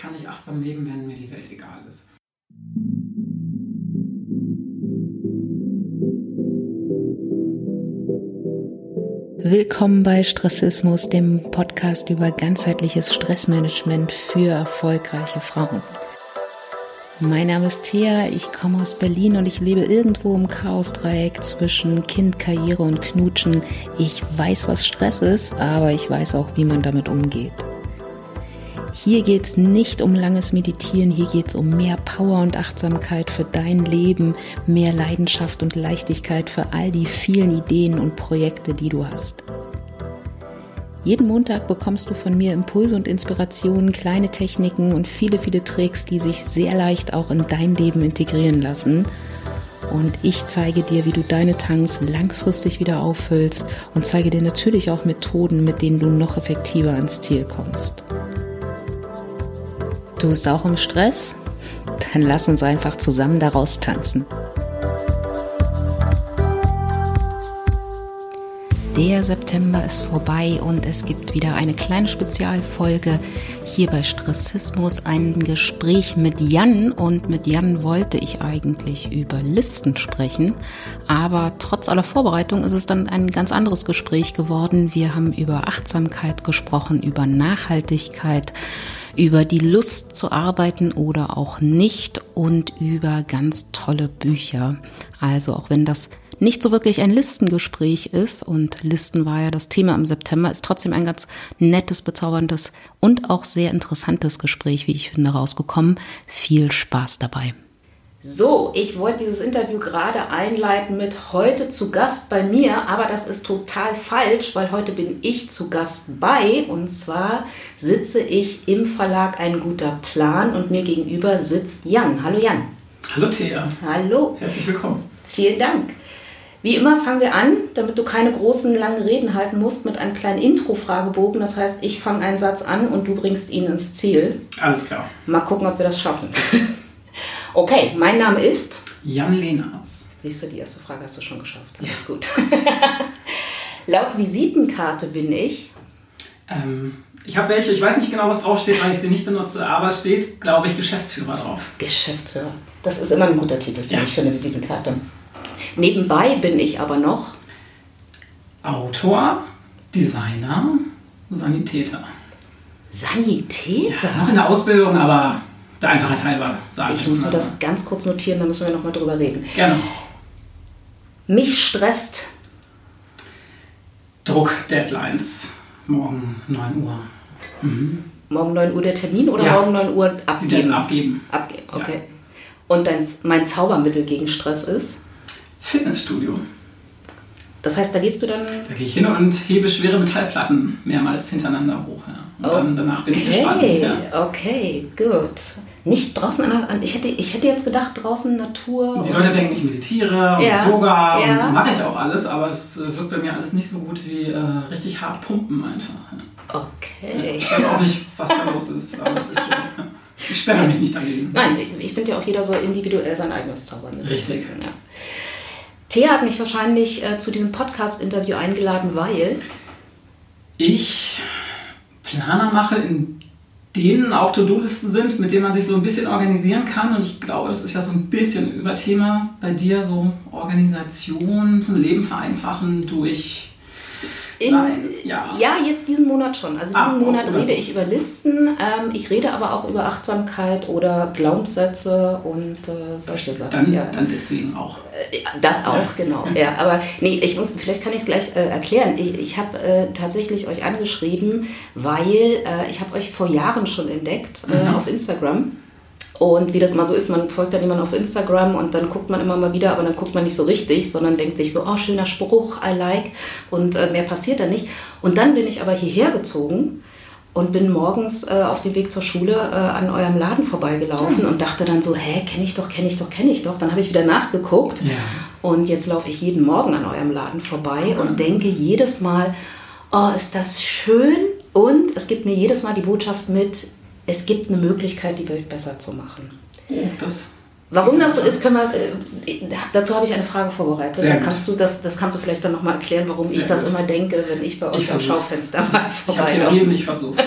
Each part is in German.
kann nicht achtsam leben, wenn mir die Welt egal ist. Willkommen bei Stressismus, dem Podcast über ganzheitliches Stressmanagement für erfolgreiche Frauen. Mein Name ist Thea, ich komme aus Berlin und ich lebe irgendwo im Chaosdreieck zwischen Kind, Karriere und Knutschen. Ich weiß, was Stress ist, aber ich weiß auch, wie man damit umgeht. Hier geht es nicht um langes Meditieren, hier geht es um mehr Power und Achtsamkeit für dein Leben, mehr Leidenschaft und Leichtigkeit für all die vielen Ideen und Projekte, die du hast. Jeden Montag bekommst du von mir Impulse und Inspirationen, kleine Techniken und viele, viele Tricks, die sich sehr leicht auch in dein Leben integrieren lassen. Und ich zeige dir, wie du deine Tanks langfristig wieder auffüllst und zeige dir natürlich auch Methoden, mit denen du noch effektiver ans Ziel kommst. Du bist auch im Stress? Dann lass uns einfach zusammen daraus tanzen. Der September ist vorbei und es gibt wieder eine kleine Spezialfolge hier bei Stressismus, ein Gespräch mit Jan und mit Jan wollte ich eigentlich über Listen sprechen, aber trotz aller Vorbereitung ist es dann ein ganz anderes Gespräch geworden. Wir haben über Achtsamkeit gesprochen, über Nachhaltigkeit, über die Lust zu arbeiten oder auch nicht und über ganz tolle Bücher. Also auch wenn das nicht so wirklich ein Listengespräch ist und Listen war ja das Thema im September, ist trotzdem ein ganz nettes, bezauberndes und auch sehr interessantes Gespräch, wie ich finde, rausgekommen. Viel Spaß dabei. So, ich wollte dieses Interview gerade einleiten mit heute zu Gast bei mir, aber das ist total falsch, weil heute bin ich zu Gast bei und zwar sitze ich im Verlag Ein guter Plan und mir gegenüber sitzt Jan. Hallo Jan. Hallo Thea. Hallo. Herzlich willkommen. Vielen Dank. Wie immer fangen wir an, damit du keine großen langen Reden halten musst, mit einem kleinen Intro-Fragebogen. Das heißt, ich fange einen Satz an und du bringst ihn ins Ziel. Alles klar. Mal gucken, ob wir das schaffen. Okay, mein Name ist Jan Lehnertz. Siehst du, die erste Frage hast du schon geschafft. Ja. Alles gut. Laut Visitenkarte bin ich. Ähm, ich habe welche, ich weiß nicht genau, was draufsteht, weil ich sie nicht benutze, aber es steht, glaube ich, Geschäftsführer drauf. Geschäftsführer. Das ist immer ein guter Titel, finde ja. ich, für eine Visitenkarte. Nebenbei bin ich aber noch Autor, Designer, Sanitäter. Sanitäter? Ja, noch in der Ausbildung, aber der Einfachheit halber sagen. Ich muss mir das ganz kurz notieren, dann müssen wir nochmal drüber reden. Gerne. Mich stresst. Druck, Deadlines. Morgen 9 Uhr. Mhm. Morgen 9 Uhr der Termin oder ja. morgen 9 Uhr abgeben? Die abgeben. Abgeben, okay. Ja. Und dein, mein Zaubermittel gegen Stress ist? Fitnessstudio. Das heißt, da gehst du dann. Da gehe ich hin und hebe schwere Metallplatten mehrmals hintereinander hoch. Ja. Und dann, danach bin ich entspannt. Ja. Okay, gut. Nicht draußen an, der, ich hätte ich hätte jetzt gedacht draußen Natur. Die Leute denken, ich meditiere und ja. Yoga ja. und mache ich auch alles, aber es äh, wirkt bei mir alles nicht so gut wie äh, richtig hart pumpen einfach. Okay. Ich weiß auch nicht, was da los ist, aber es ist so. Ich sperre mich nicht dagegen. Nein, ich finde ja auch jeder so individuell sein eigenes Zaubern. Richtig. Ja. Thea hat mich wahrscheinlich äh, zu diesem Podcast-Interview eingeladen, weil ich Planer mache in denen auch To-Do-Listen sind, mit denen man sich so ein bisschen organisieren kann. Und ich glaube, das ist ja so ein bisschen Überthema bei dir, so Organisation von Leben vereinfachen durch in, Nein, ja. ja. jetzt diesen Monat schon. Also diesen Ach, Monat rede so. ich über Listen. Ähm, ich rede aber auch über Achtsamkeit oder Glaubenssätze und äh, solche Sachen. Dann, ja. dann deswegen auch. Äh, das auch, ja. genau. Ja, aber nee, ich muss, vielleicht kann ich es gleich äh, erklären. Ich, ich habe äh, tatsächlich euch angeschrieben, weil äh, ich habe euch vor Jahren schon entdeckt äh, mhm. auf Instagram. Und wie das immer so ist, man folgt dann jemand auf Instagram und dann guckt man immer mal wieder, aber dann guckt man nicht so richtig, sondern denkt sich so, oh, schöner Spruch, I like. Und äh, mehr passiert da nicht. Und dann bin ich aber hierher gezogen und bin morgens äh, auf dem Weg zur Schule äh, an eurem Laden vorbeigelaufen mhm. und dachte dann so, hä, kenne ich doch, kenne ich doch, kenne ich doch. Dann habe ich wieder nachgeguckt ja. und jetzt laufe ich jeden Morgen an eurem Laden vorbei mhm. und denke jedes Mal, oh, ist das schön und es gibt mir jedes Mal die Botschaft mit, es gibt eine Möglichkeit, die Welt besser zu machen. Oh, das Warum das so ist, können wir, äh, dazu habe ich eine Frage vorbereitet. Sehr kannst du das, das kannst du vielleicht dann nochmal erklären, warum Sehr ich das gut. immer denke, wenn ich bei euch ich am Schaufenster mal vorbei Ich habe Theorien, ich versuch's.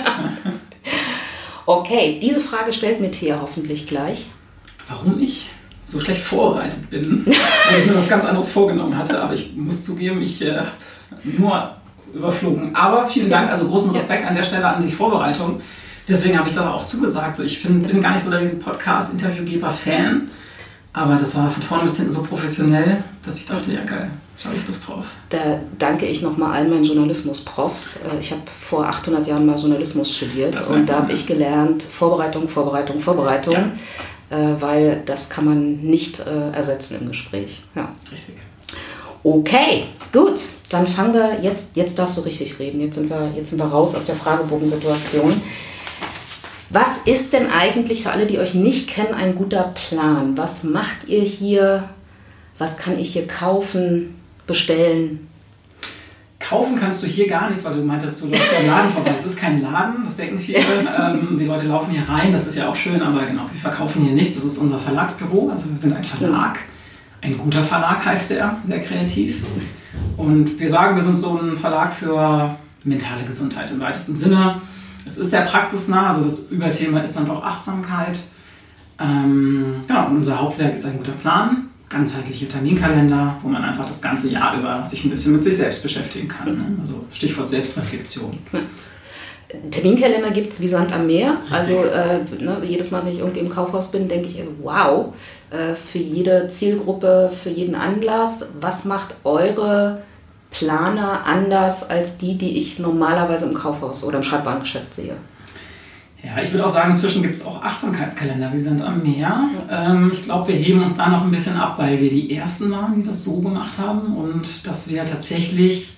Okay, diese Frage stellt mir Thea hoffentlich gleich. Warum ich so schlecht vorbereitet bin, weil ich mir was ganz anderes vorgenommen hatte, aber ich muss zugeben, ich äh, nur überflogen. Aber vielen Dank, also großen Respekt an der Stelle an die Vorbereitung. Deswegen habe ich da auch zugesagt. So, ich find, bin gar nicht so der Podcast-Interviewgeber-Fan, aber das war von vorne bis hinten so professionell, dass ich dachte, ja geil, da habe ich Lust drauf. Da danke ich nochmal allen meinen Journalismus-Profs. Äh, ich habe vor 800 Jahren mal Journalismus studiert und da habe ich gelernt, Vorbereitung, Vorbereitung, Vorbereitung, ja. Äh, weil das kann man nicht äh, ersetzen im Gespräch. Ja. Richtig. Okay, gut. Dann fangen wir jetzt, jetzt darfst du richtig reden. Jetzt sind wir, jetzt sind wir raus aus der Fragebogensituation. Was ist denn eigentlich für alle, die euch nicht kennen, ein guter Plan? Was macht ihr hier? Was kann ich hier kaufen, bestellen? Kaufen kannst du hier gar nichts, weil du meintest, du läufst ja im Laden vorbei. Es ist kein Laden, das denken viele. Ähm, die Leute laufen hier rein, das ist ja auch schön, aber genau, wir verkaufen hier nichts. Das ist unser Verlagsbüro, also wir sind ein Verlag. Ein guter Verlag heißt er, sehr kreativ. Und wir sagen, wir sind so ein Verlag für mentale Gesundheit im weitesten Sinne. Es ist sehr praxisnah, also das Überthema ist dann doch Achtsamkeit. Ähm, genau, und unser Hauptwerk ist ein guter Plan, ganzheitliche Terminkalender, wo man einfach das ganze Jahr über sich ein bisschen mit sich selbst beschäftigen kann. Ne? Also Stichwort Selbstreflexion. Terminkalender gibt es wie Sand am Meer. Also äh, ne, jedes Mal, wenn ich irgendwie im Kaufhaus bin, denke ich, wow, äh, für jede Zielgruppe, für jeden Anlass, was macht eure Planer anders als die, die ich normalerweise im Kaufhaus oder im Schreibwarengeschäft sehe? Ja, ich würde auch sagen, inzwischen gibt es auch Achtsamkeitskalender. Wir sind am Meer. Ähm, ich glaube, wir heben uns da noch ein bisschen ab, weil wir die Ersten waren, die das so gemacht haben und dass wir tatsächlich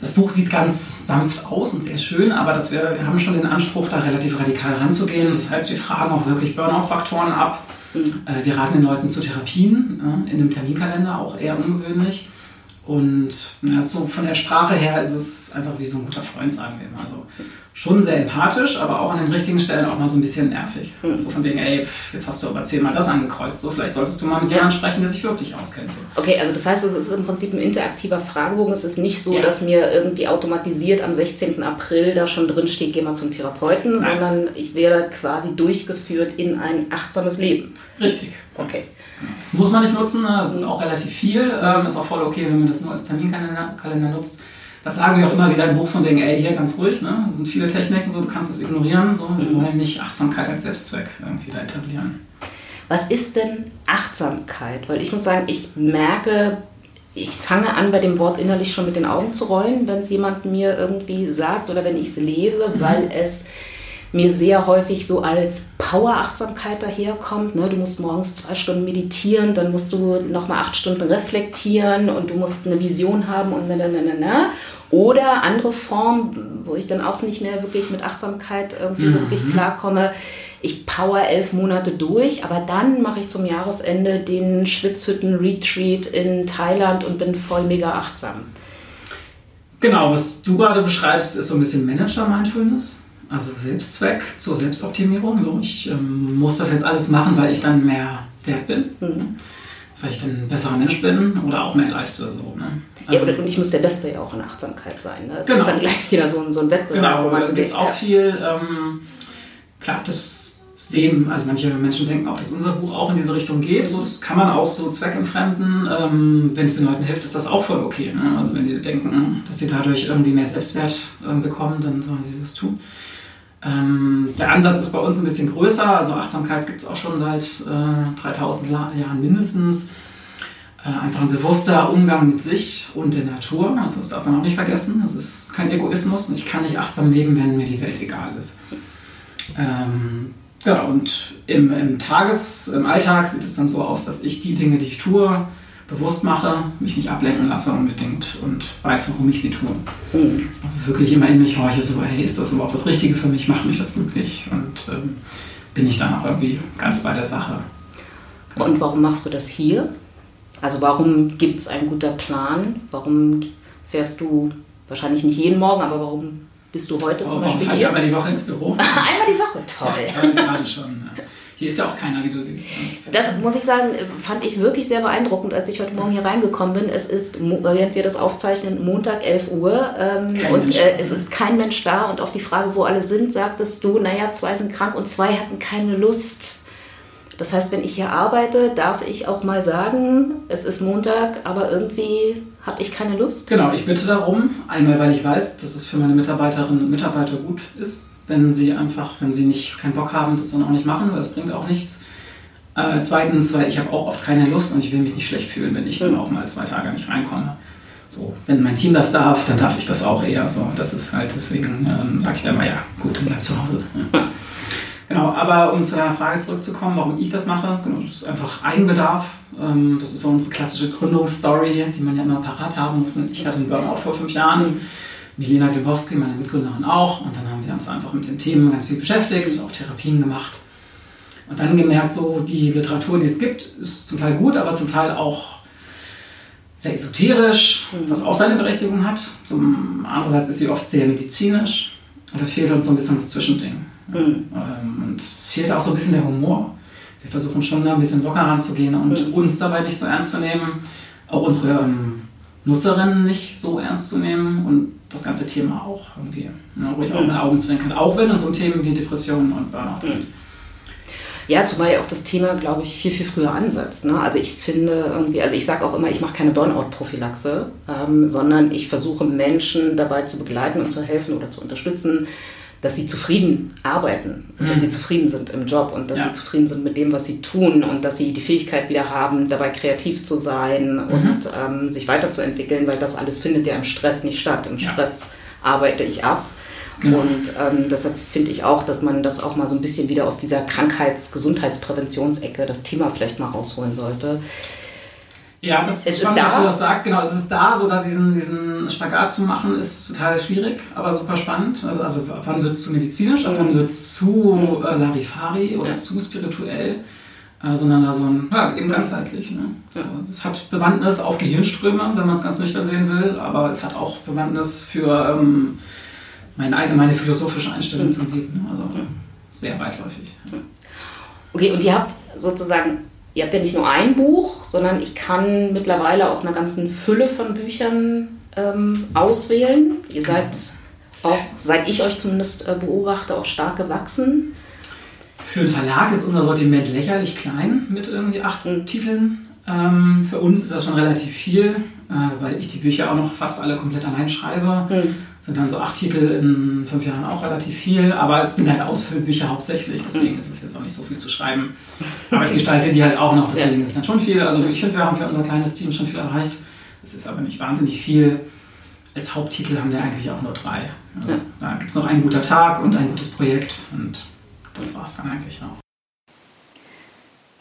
das Buch sieht ganz sanft aus und sehr schön, aber dass wir, wir haben schon den Anspruch, da relativ radikal ranzugehen. Das heißt, wir fragen auch wirklich Burnout-Faktoren ab. Mhm. Äh, wir raten den Leuten zu Therapien, in dem Terminkalender auch eher ungewöhnlich. Und ja, so von der Sprache her ist es einfach wie so ein guter Freund, sagen wir immer. Also schon sehr empathisch, aber auch an den richtigen Stellen auch mal so ein bisschen nervig. Mhm. So von wegen, ey, jetzt hast du aber zehnmal das angekreuzt. So, vielleicht solltest du mal mit jemandem sprechen, der sich wirklich auskennt. So. Okay, also das heißt, es ist im Prinzip ein interaktiver Fragebogen. Es ist nicht so, ja. dass mir irgendwie automatisiert am 16. April da schon drin steht, geh mal zum Therapeuten, Nein. sondern ich werde quasi durchgeführt in ein achtsames Leben. Richtig. Okay. Das muss man nicht nutzen, ne? das ist auch relativ viel. Ähm, ist auch voll okay, wenn man das nur als Terminkalender nutzt. Das sagen wir auch immer wieder im Buch von wegen, ey, hier ganz ruhig, ne? Das sind viele Techniken, so, du kannst es ignorieren, so. Wir wollen nicht Achtsamkeit als Selbstzweck irgendwie da etablieren. Was ist denn Achtsamkeit? Weil ich muss sagen, ich merke, ich fange an, bei dem Wort innerlich schon mit den Augen zu rollen, wenn es jemand mir irgendwie sagt oder wenn ich es lese, mhm. weil es mir sehr häufig so als Power-Achtsamkeit daherkommt. Ne? Du musst morgens zwei Stunden meditieren, dann musst du nochmal acht Stunden reflektieren und du musst eine Vision haben und na, na, na, na. Oder andere Form, wo ich dann auch nicht mehr wirklich mit Achtsamkeit irgendwie mhm. so wirklich klarkomme. Ich power elf Monate durch, aber dann mache ich zum Jahresende den Schwitzhütten-Retreat in Thailand und bin voll mega achtsam. Genau, was du gerade beschreibst, ist so ein bisschen Manager-Mindfulness also Selbstzweck zur Selbstoptimierung. So, ich ähm, muss das jetzt alles machen, weil ich dann mehr wert bin. Mhm. Weil ich dann ein besserer Mensch bin oder auch mehr leiste. So, ne? Ja, ähm, und ich muss der Beste ja auch in Achtsamkeit sein. Ne? Das genau. ist dann gleich wieder so ein, so ein Wettbewerb. Genau, wo man da gibt es auch viel. Ähm, klar, das sehen, also manche Menschen denken auch, dass unser Buch auch in diese Richtung geht. So, das kann man auch so zweckentfremden. Ähm, wenn es den Leuten hilft, ist das auch voll okay. Ne? Also wenn die denken, dass sie dadurch irgendwie mehr Selbstwert äh, bekommen, dann sollen sie das tun. Ähm, der Ansatz ist bei uns ein bisschen größer, also Achtsamkeit gibt es auch schon seit äh, 3000 Jahren mindestens. Äh, einfach ein bewusster Umgang mit sich und der Natur, also das darf man auch nicht vergessen. Das ist kein Egoismus ich kann nicht achtsam leben, wenn mir die Welt egal ist. Ähm, ja, und im, im Tages-, im Alltag sieht es dann so aus, dass ich die Dinge, die ich tue, bewusst mache, mich nicht ablenken lasse unbedingt und weiß, warum ich sie tue. Mhm. Also wirklich immer in mich horche, so, hey, ist das überhaupt das Richtige für mich? Macht mich das glücklich? Und ähm, bin ich dann auch irgendwie ganz bei der Sache. Und warum machst du das hier? Also warum gibt es einen guter Plan? Warum fährst du wahrscheinlich nicht jeden Morgen, aber warum bist du heute Oh, zum warum Beispiel hier? einmal die Woche ins Büro? Einmal toll. Ja, gerade schon. Ja. Hier ist ja auch keiner, wie du siehst. Das muss ich sagen, fand ich wirklich sehr beeindruckend, als ich heute Morgen hier reingekommen bin. Es ist, während wir das aufzeichnen, Montag 11 Uhr ähm, und äh, es ist kein Mensch da. Und auf die Frage, wo alle sind, sagtest du, naja, zwei sind krank und zwei hatten keine Lust. Das heißt, wenn ich hier arbeite, darf ich auch mal sagen, es ist Montag, aber irgendwie habe ich keine Lust. Genau, ich bitte darum, einmal weil ich weiß, dass es für meine Mitarbeiterinnen und Mitarbeiter gut ist, wenn sie einfach, wenn sie nicht keinen Bock haben, das dann auch nicht machen, weil es bringt auch nichts. Äh, zweitens, weil ich habe auch oft keine Lust und ich will mich nicht schlecht fühlen, wenn ich dann auch mal zwei Tage nicht reinkomme. So, wenn mein Team das darf, dann darf ich das auch eher. So, das ist halt deswegen ähm, sage ich dann mal ja, gut, dann bleib zu Hause. Ja. Genau, aber um zu deiner Frage zurückzukommen, warum ich das mache, genau, das ist einfach Eigenbedarf. Ähm, das ist so unsere klassische Gründungsstory, die man ja immer parat haben muss. Ich hatte einen Burnout vor fünf Jahren, Milena Glebowski, meine Mitgründerin auch. Und dann haben wir uns einfach mit den Themen ganz viel beschäftigt, auch Therapien gemacht. Und dann gemerkt, so die Literatur, die es gibt, ist zum Teil gut, aber zum Teil auch sehr esoterisch, was auch seine Berechtigung hat. Zum andererseits ist sie oft sehr medizinisch. Und da fehlt uns so ein bisschen das Zwischending. Mhm. Ähm, und es fehlt auch so ein bisschen der Humor. Wir versuchen schon da ein bisschen locker ranzugehen und Mhm. uns dabei nicht so ernst zu nehmen, auch unsere ähm, Nutzerinnen nicht so ernst zu nehmen und das ganze Thema auch irgendwie ne, ruhig auch Mhm. mit Augen zwinkern, auch wenn es um Themen wie Depressionen und Burnout geht. Ja, zumal ja auch das Thema, glaube ich, viel, viel früher ansetzt. Ne? Also ich finde irgendwie, also ich sage auch immer, ich mache keine Burnout-Prophylaxe, ähm, sondern ich versuche Menschen dabei zu begleiten und zu helfen oder zu unterstützen, dass sie zufrieden arbeiten und dass Mhm. sie zufrieden sind im Job und dass Ja. sie zufrieden sind mit dem, was sie tun und dass sie die Fähigkeit wieder haben, dabei kreativ zu sein und ähm, sich weiterzuentwickeln, weil das alles findet ja im Stress nicht statt. Im Ja. Stress arbeite ich ab. Genau. Und ähm, deshalb finde ich auch, dass man das auch mal so ein bisschen wieder aus dieser Krankheits-Gesundheitspräventionsecke das Thema vielleicht mal rausholen sollte. Ja, das Es ist spannend, dass da. du das sagst. Genau, es ist da, so dass diesen, diesen Spagat zu machen, ist total schwierig, aber super spannend. Also, also ab wann wird es zu medizinisch, ab wann wird es zu äh, Larifari oder Ja. zu spirituell, äh, sondern da so ein, ja, eben ganzheitlich. Ne? So, es hat Bewandtnis auf Gehirnströme, wenn man es ganz nüchtern sehen will, aber es hat auch Bewandtnis für ähm, meine allgemeine philosophische Einstellung zum Leben. Ne? Also sehr weitläufig. Okay, und ihr habt sozusagen, ihr habt ja nicht nur ein Buch, sondern ich kann mittlerweile aus einer ganzen Fülle von Büchern ähm, auswählen. Ihr seid auch, seit ich euch zumindest äh, beobachte, auch stark gewachsen. Für einen Verlag ist unser Sortiment lächerlich klein mit irgendwie acht Titeln. Ähm, für uns ist das schon relativ viel, äh, weil ich die Bücher auch noch fast alle komplett allein schreibe. Sind dann so acht Titel in fünf Jahren auch relativ viel, aber es sind halt Ausfüllbücher hauptsächlich, deswegen ist es jetzt auch nicht so viel zu schreiben. Aber ich gestalte die halt auch noch, deswegen Ja. ist es dann schon viel. Also ich finde, wir haben für unser kleines Team schon viel erreicht. Es ist aber nicht wahnsinnig viel. Als Haupttitel haben wir eigentlich auch nur drei. Also Ja. Da gibt es noch ein guter Tag und ein gutes Projekt und das war es dann eigentlich auch.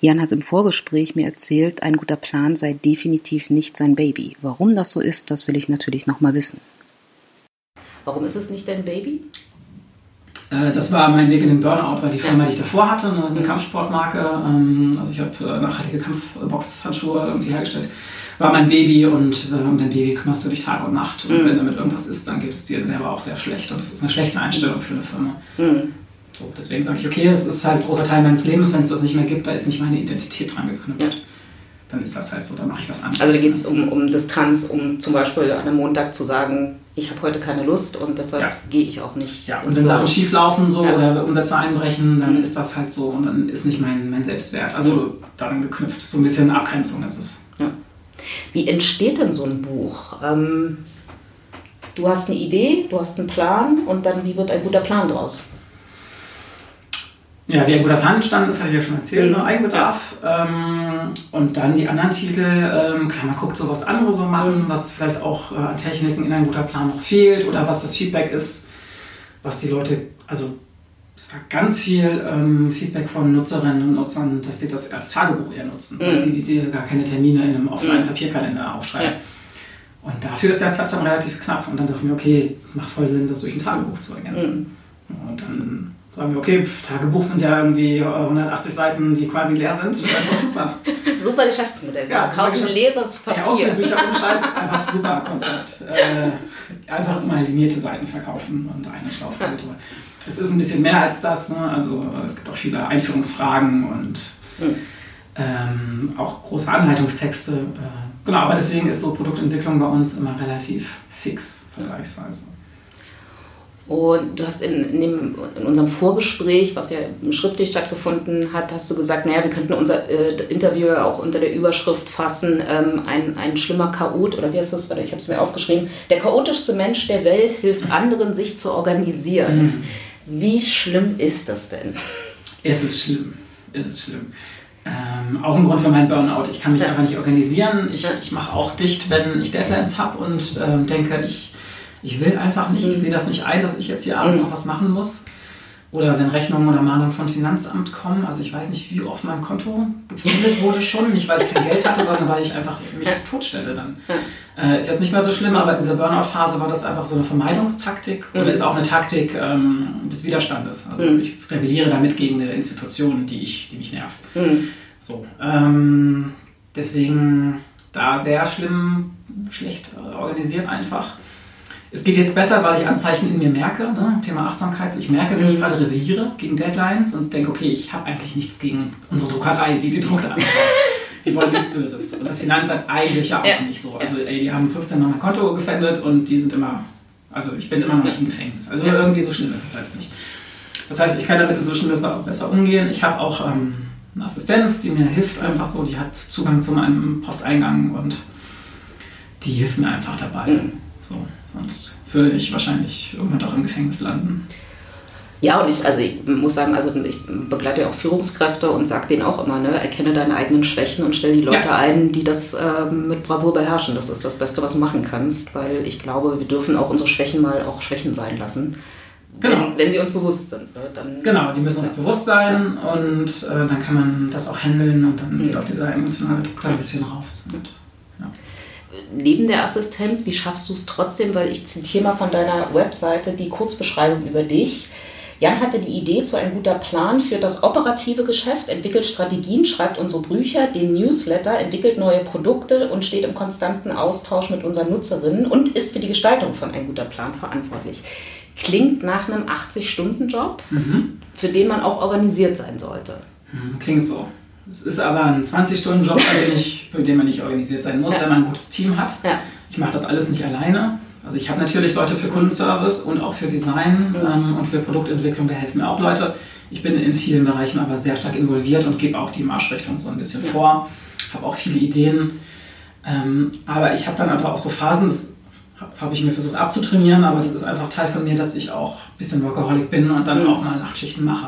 Jan hat im Vorgespräch mir erzählt, ein guter Plan sei definitiv nicht sein Baby. Warum das so ist, das will ich natürlich nochmal wissen. Warum ist es nicht dein Baby? Äh, Das war mein Weg in den Burnout, weil die Firma, die ich davor hatte, eine, eine Kampfsportmarke, ähm, also ich habe äh, nachhaltige Kampfboxhandschuhe irgendwie hergestellt, war mein Baby und äh, um dein Baby kümmerst du dich Tag und Nacht. Und wenn damit irgendwas ist, dann geht es dir selber auch sehr schlecht und das ist eine schlechte Einstellung für eine Firma. So, deswegen sage ich, okay, es ist halt ein großer Teil meines Lebens, wenn es das nicht mehr gibt, da ist nicht meine Identität dran geknüpft. Ja. Dann ist das halt so, dann mache ich was anderes. Also da geht es um, um Distanz, um zum Beispiel an einem Montag zu sagen, ich habe heute keine Lust und deshalb Ja. gehe ich auch nicht. Ja, und wenn. Sachen schief laufen so Ja. oder Umsätze einbrechen, dann ist das halt so und dann ist nicht mein, mein Selbstwert. Also daran geknüpft. So ein bisschen Abgrenzung ist es. Ja. Wie entsteht denn so ein Buch? Ähm, du hast eine Idee, du hast einen Plan und dann wie wird ein guter Plan draus? Ja, wie ein guter Plan entstanden ist, habe ich ja schon erzählt, Mhm. ne? Eigenbedarf. Ähm, und dann die anderen Titel, ähm, klar, man guckt so, was andere so machen, was vielleicht auch äh, an Techniken in ein guter Plan noch fehlt oder was das Feedback ist, was die Leute, also es war ganz viel ähm, Feedback von Nutzerinnen und Nutzern, dass sie das als Tagebuch eher nutzen, weil Mhm. sie die, die gar keine Termine in einem Offline-Papierkalender aufschreiben. Ja. Und dafür ist der Platz dann relativ knapp. Und dann dachte ich mir, okay, es macht voll Sinn, das durch ein Tagebuch zu ergänzen. Und dann sagen wir, okay, pf, Tagebuch sind ja irgendwie äh, 180 Seiten, die quasi leer sind. Das ist doch super. super Geschäftsmodell. Ja, kaufen Geschäfts- leeres Ja, Papier. Ausführbücher ohne Scheiß, einfach super Konzept. Äh, einfach immer linierte Seiten verkaufen und eine Schlauffrage drüber. Es ist ein bisschen mehr als das, ne? also äh, es gibt auch viele Einführungsfragen und Hm. ähm, auch große Anleitungstexte. Äh, genau, aber deswegen ist so Produktentwicklung bei uns immer relativ fix vergleichsweise. Und du hast in, in, dem, in unserem Vorgespräch, was ja schriftlich stattgefunden hat, hast du gesagt, naja, wir könnten unser äh, Interview auch unter der Überschrift fassen, ähm, ein, ein schlimmer Chaot, oder wie heißt das? Ich habe es mir aufgeschrieben. Der chaotischste Mensch der Welt hilft anderen, sich zu organisieren. Wie schlimm ist das denn? Es ist schlimm. Es ist schlimm. Ähm, auch ein Grund für meinen Burnout. Ich kann mich Ja. einfach nicht organisieren. Ich, ich mache auch dicht, wenn ich Deadlines habe und ähm, denke, ich, ich will einfach nicht, ich Mhm. sehe das nicht ein, dass ich jetzt hier abends Mhm. noch was machen muss. Oder wenn Rechnungen oder Mahnungen von Finanzamt kommen. Also ich weiß nicht, wie oft mein Konto gefundet wurde schon. Nicht, weil ich kein Geld hatte, sondern weil ich einfach mich totstelle dann. Äh, ist jetzt nicht mehr so schlimm, aber in dieser Burnout-Phase war das einfach so eine Vermeidungstaktik Mhm. oder ist auch eine Taktik ähm, des Widerstandes. Also Mhm. ich rebelliere damit gegen eine Institution, die, ich, die mich nervt. Hm. So, ähm, deswegen da sehr schlimm, schlecht organisiert einfach. Es geht jetzt besser, weil ich Anzeichen in mir merke, ne? Thema Achtsamkeit. So, ich merke, wenn ich Mhm. gerade rebelliere gegen Deadlines und denke, okay, ich habe eigentlich nichts gegen unsere Druckerei, die die einfach. Die wollen nichts Böses. Und das Finanzamt eigentlich ja auch Ja. nicht so. Also ey, die haben 15 Mal mein Konto gefändet und die sind immer, also ich bin immer noch nicht im Gefängnis. Also irgendwie so schlimm ist es heißt nicht. Das heißt, ich kann damit inzwischen besser, besser umgehen. Ich habe auch ähm, eine Assistenz, die mir hilft einfach so. Die hat Zugang zu meinem Posteingang und die hilft mir einfach dabei. Mhm. So, sonst würde ich wahrscheinlich irgendwann doch im Gefängnis landen. Ja, und ich, also ich muss sagen, also ich begleite ja auch Führungskräfte und sage denen auch immer, ne, erkenne deine eigenen Schwächen und stell die Leute Ja. ein, die das ähm, mit Bravour beherrschen. Das ist das Beste, was du machen kannst, weil ich glaube, wir dürfen auch unsere Schwächen mal auch Schwächen sein lassen. Genau. Wenn, wenn sie uns bewusst sind. Ne, dann, Genau, die müssen uns bewusst sein und äh, dann kann man das auch handeln und dann Mhm. geht auch dieser emotionale Druck da ein bisschen raus. Und, ja. Neben der Assistenz, wie schaffst du es trotzdem? Weil ich zitiere mal von deiner Webseite die Kurzbeschreibung über dich. Jan hatte die Idee zu ein guter Plan für das operative Geschäft, entwickelt Strategien, schreibt unsere Bücher, den Newsletter, entwickelt neue Produkte und steht im konstanten Austausch mit unseren Nutzerinnen und ist für die Gestaltung von ein guter Plan verantwortlich. Klingt nach einem 80-Stunden-Job, Mhm. für den man auch organisiert sein sollte. Hm, Klingt so. Es ist aber ein 20-Stunden-Job, bei dem ich- für den man nicht organisiert sein muss, Ja. wenn man ein gutes Team hat. Ja. Ich mache das alles nicht alleine. Also ich habe natürlich Leute für Kundenservice und auch für Design ähm, und für Produktentwicklung, da helfen mir auch Leute. Ich bin in vielen Bereichen aber sehr stark involviert und gebe auch die Marschrichtung so ein bisschen vor. Habe auch viele Ideen. Ähm, aber ich habe dann einfach auch so Phasen, das habe ich mir versucht abzutrainieren, aber das ist einfach Teil von mir, dass ich auch ein bisschen Workaholic bin und dann Mhm. auch mal Nachtschichten mache.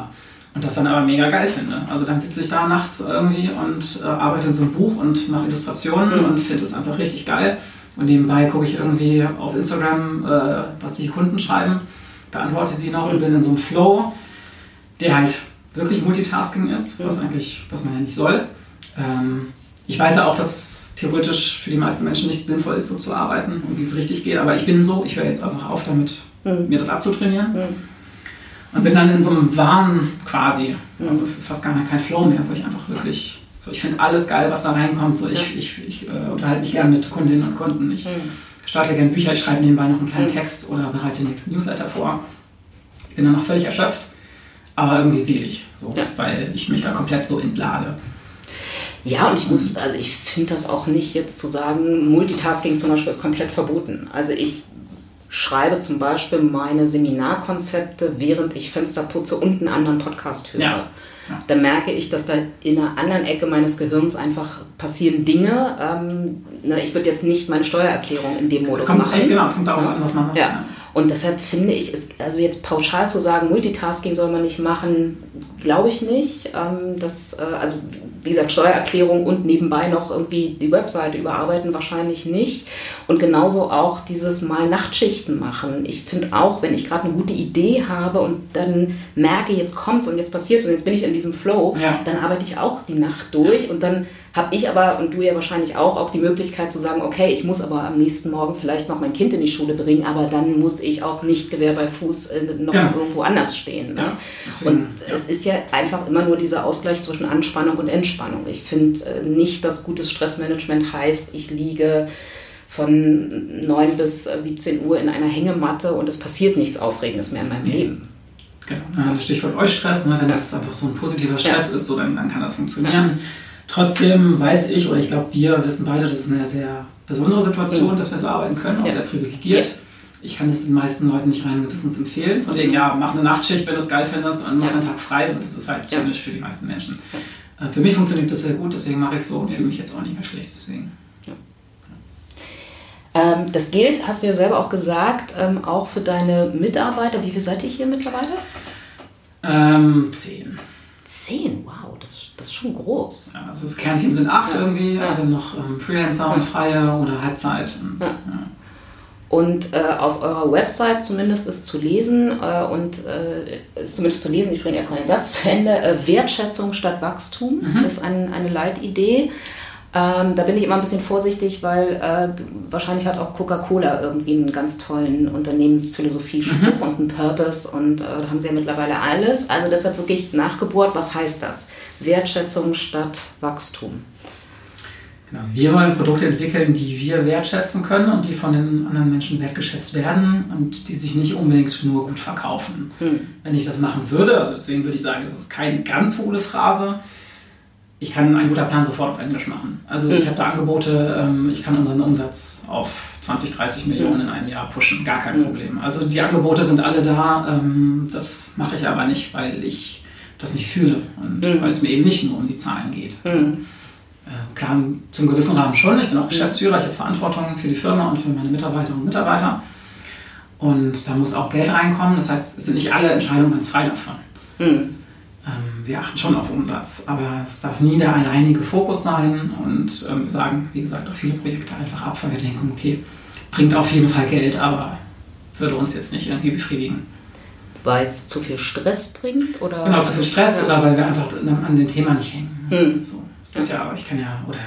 Und das dann aber mega geil finde. Also dann sitze ich da nachts irgendwie und äh, arbeite in so einem Buch und mache Illustrationen Mhm. und finde es einfach richtig geil. Und nebenbei gucke ich irgendwie auf Instagram, äh, was die Kunden schreiben, beantworte die noch und bin in so einem Flow, der halt wirklich Multitasking ist, was eigentlich, was man ja nicht soll. Ähm, ich weiß ja auch, dass theoretisch für die meisten Menschen nicht sinnvoll ist, so zu arbeiten und wie es richtig geht, aber ich bin so, ich höre jetzt einfach auf damit, Mhm. mir das abzutrainieren Mhm. Und bin dann in so einem Wahn quasi. Mhm. Also es ist fast gar kein Flow mehr, wo ich einfach wirklich, so ich finde alles geil, was da reinkommt. So ich, ich, ich äh, unterhalte mich gerne mit Kundinnen und Kunden. Ich Mhm. starte gerne Bücher, ich schreibe nebenbei noch einen kleinen Mhm. Text oder bereite den nächsten Newsletter vor. Bin dann noch völlig erschöpft, aber irgendwie selig, so, Ja. weil ich mich da komplett so entlade. Ja, und ich muss, also ich finde das auch nicht jetzt zu sagen, Multitasking zum Beispiel ist komplett verboten. Also ich schreibe zum Beispiel meine Seminarkonzepte, während ich Fenster putze und einen anderen Podcast höre. Ja. Ja. Da merke ich, dass da in einer anderen Ecke meines Gehirns einfach passieren Dinge. Ähm, ne, ich würde jetzt nicht meine Steuererklärung in dem Modus kommt, machen. echt, genau, es kommt darauf an, was man macht. Ja. Und deshalb finde ich, es, also jetzt pauschal zu sagen, Multitasking soll man nicht machen, glaube ich nicht. Ähm, das, äh, also wie gesagt, Steuererklärung und nebenbei noch irgendwie die Webseite überarbeiten wahrscheinlich nicht. Und genauso auch dieses Mal Nachtschichten machen. Ich finde auch, wenn ich gerade eine gute Idee habe und dann merke, jetzt kommt's und jetzt passiert und jetzt bin ich in diesem Flow, Ja. dann arbeite ich auch die Nacht durch und dann habe ich aber, und du ja wahrscheinlich auch, auch die Möglichkeit zu sagen, okay, ich muss aber am nächsten Morgen vielleicht noch mein Kind in die Schule bringen, aber dann muss ich auch nicht Gewehr bei Fuß äh, noch Ja. irgendwo anders stehen. Ne? Ja, und ja. es ist ja einfach immer nur dieser Ausgleich zwischen Anspannung und Entspannung. Entspannung. Ich finde äh, nicht, dass gutes Stressmanagement heißt, ich liege von 9 bis 17 Uhr in einer Hängematte und es passiert nichts Aufregendes mehr in meinem Leben. Genau, Stichwort Eustress, ne? wenn ja. das einfach so ein positiver Stress ja. ist, so, dann, dann kann das funktionieren. Ja. Trotzdem weiß ich, oder ich glaube, wir wissen beide, das ist eine sehr besondere Situation, mhm. dass wir so arbeiten können, auch sehr privilegiert. Ich kann es den meisten Leuten nicht rein gewissens empfehlen. Von denen, ja, mach eine Nachtschicht, wenn du es geil findest und mach einen Tag frei. So, das ist halt zynisch für die meisten Menschen. Äh, für mich funktioniert das sehr gut, deswegen mache ich es so und fühle mich jetzt auch nicht mehr schlecht. Deswegen. Ähm, das gilt, hast du ja selber auch gesagt, ähm, auch für deine Mitarbeiter. Wie viel seid ihr hier mittlerweile? Ähm, zehn. Zehn, wow, das, das ist schon groß. Ja, also das Kernteam sind acht ja. irgendwie, ja. wir haben noch ähm, Freelancer und Freie oder Halbzeit. Und. Und äh, auf eurer Website zumindest ist zu lesen äh, und äh, ist zumindest zu lesen, ich bringe erstmal den Satz zu Ende, äh, Wertschätzung statt Wachstum mhm. ist ein, eine Leitidee. Ähm, da bin ich immer ein bisschen vorsichtig, weil äh, wahrscheinlich hat auch Coca-Cola irgendwie einen ganz tollen Unternehmensphilosophie-Spruch mhm. und einen Purpose und äh, da haben sie ja mittlerweile alles. Also deshalb wirklich nachgebohrt, was heißt das? Wertschätzung statt Wachstum. Genau. Wir wollen Produkte entwickeln, die wir wertschätzen können und die von den anderen Menschen wertgeschätzt werden und die sich nicht unbedingt nur gut verkaufen. Mhm. Wenn ich das machen würde, also deswegen würde ich sagen, das ist keine ganz hohle Phrase ich kann einen guter Plan sofort auf Englisch machen. Also mhm. ich habe da Angebote, ähm, ich kann unseren Umsatz auf 20, 30 Millionen in einem Jahr pushen, gar kein mhm. Problem. Also die Angebote sind alle da, ähm, das mache ich aber nicht, weil ich das nicht fühle und mhm. weil es mir eben nicht nur um die Zahlen geht. Also, klar, zum gewissen Rahmen schon. Ich bin auch Geschäftsführer, ich habe Verantwortung für die Firma und für meine Mitarbeiterinnen und Mitarbeiter. Und da muss auch Geld reinkommen. Das heißt, es sind nicht alle Entscheidungen ganz frei davon. Mhm ähm, wir achten schon auf Umsatz, aber es darf nie der alleinige Fokus sein und ähm, wir sagen, wie gesagt, auch viele Projekte einfach ab, weil wir denken, okay, bringt auf jeden Fall Geld, aber würde uns jetzt nicht irgendwie befriedigen. Weil es zu viel Stress bringt? Oder? Genau, zu viel Stress oder weil wir einfach an dem Thema nicht hängen. Hm. So, gibt ja. ja, ich kann ja, oder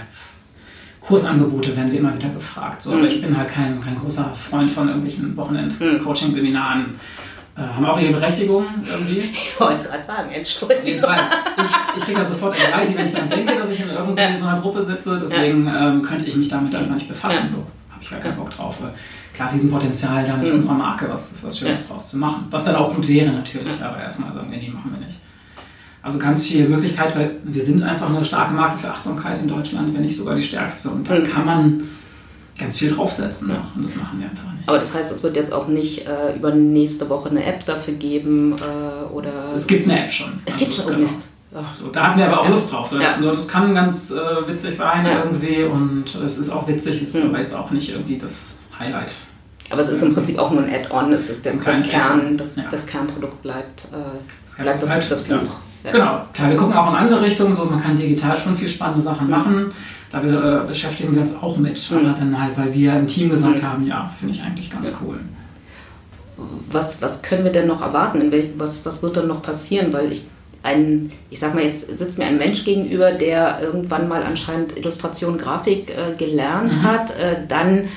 Kursangebote werden wir immer wieder gefragt. So, hm. Aber ich bin halt kein, kein großer Freund von irgendwelchen Wochenend-Coaching-Seminaren. Hm äh, haben auch ihre Berechtigung irgendwie. Ich wollte gerade sagen, Entschuldigung. Ich, ich kriege da sofort Anxiety, wenn ich dann denke, dass ich in irgendwie ja. in so einer Gruppe sitze. Deswegen ähm, könnte ich mich damit einfach nicht befassen. So habe ich gar keinen Bock drauf. Klar, Riesenpotenzial, da mit mhm. unserer Marke was, was Schönes draus zu machen. Was dann auch gut wäre natürlich, aber erstmal sagen wir, nee, machen wir nicht. Also ganz viel Möglichkeit, weil wir sind einfach eine starke Marke für Achtsamkeit in Deutschland, wenn nicht sogar die stärkste. Und da mhm. kann man ganz viel draufsetzen noch. Und das machen wir einfach nicht. Aber das heißt, es wird jetzt auch nicht äh, über nächste Woche eine App dafür geben äh, oder. Es gibt eine App schon. Es also, gibt schon, oh genau. Mist. So, da hatten wir aber auch ja. Lust drauf. Ja. Das kann ganz äh, witzig sein ja. irgendwie und es ist auch witzig, es ist aber jetzt auch nicht irgendwie das Highlight. Aber es ist im Prinzip auch nur ein Add-on, es ist das, das, Kern, das, das, Kernprodukt bleibt, äh, das, bleibt das, das Buch. Genau, klar, wir gucken auch in andere Richtungen, so man kann digital schon viel spannende Sachen mhm. machen. Da äh, beschäftigen wir uns auch mit, mhm. aber dann halt, weil wir im Team gesagt mhm. haben, ja, finde ich eigentlich ganz ja. cool. Was, was können wir denn noch erwarten? Was, was wird dann noch passieren? Weil ich ein, ich sag mal, jetzt sitzt mir ein Mensch gegenüber, der irgendwann mal anscheinend Illustration, Grafik äh, gelernt mhm. hat, äh, dann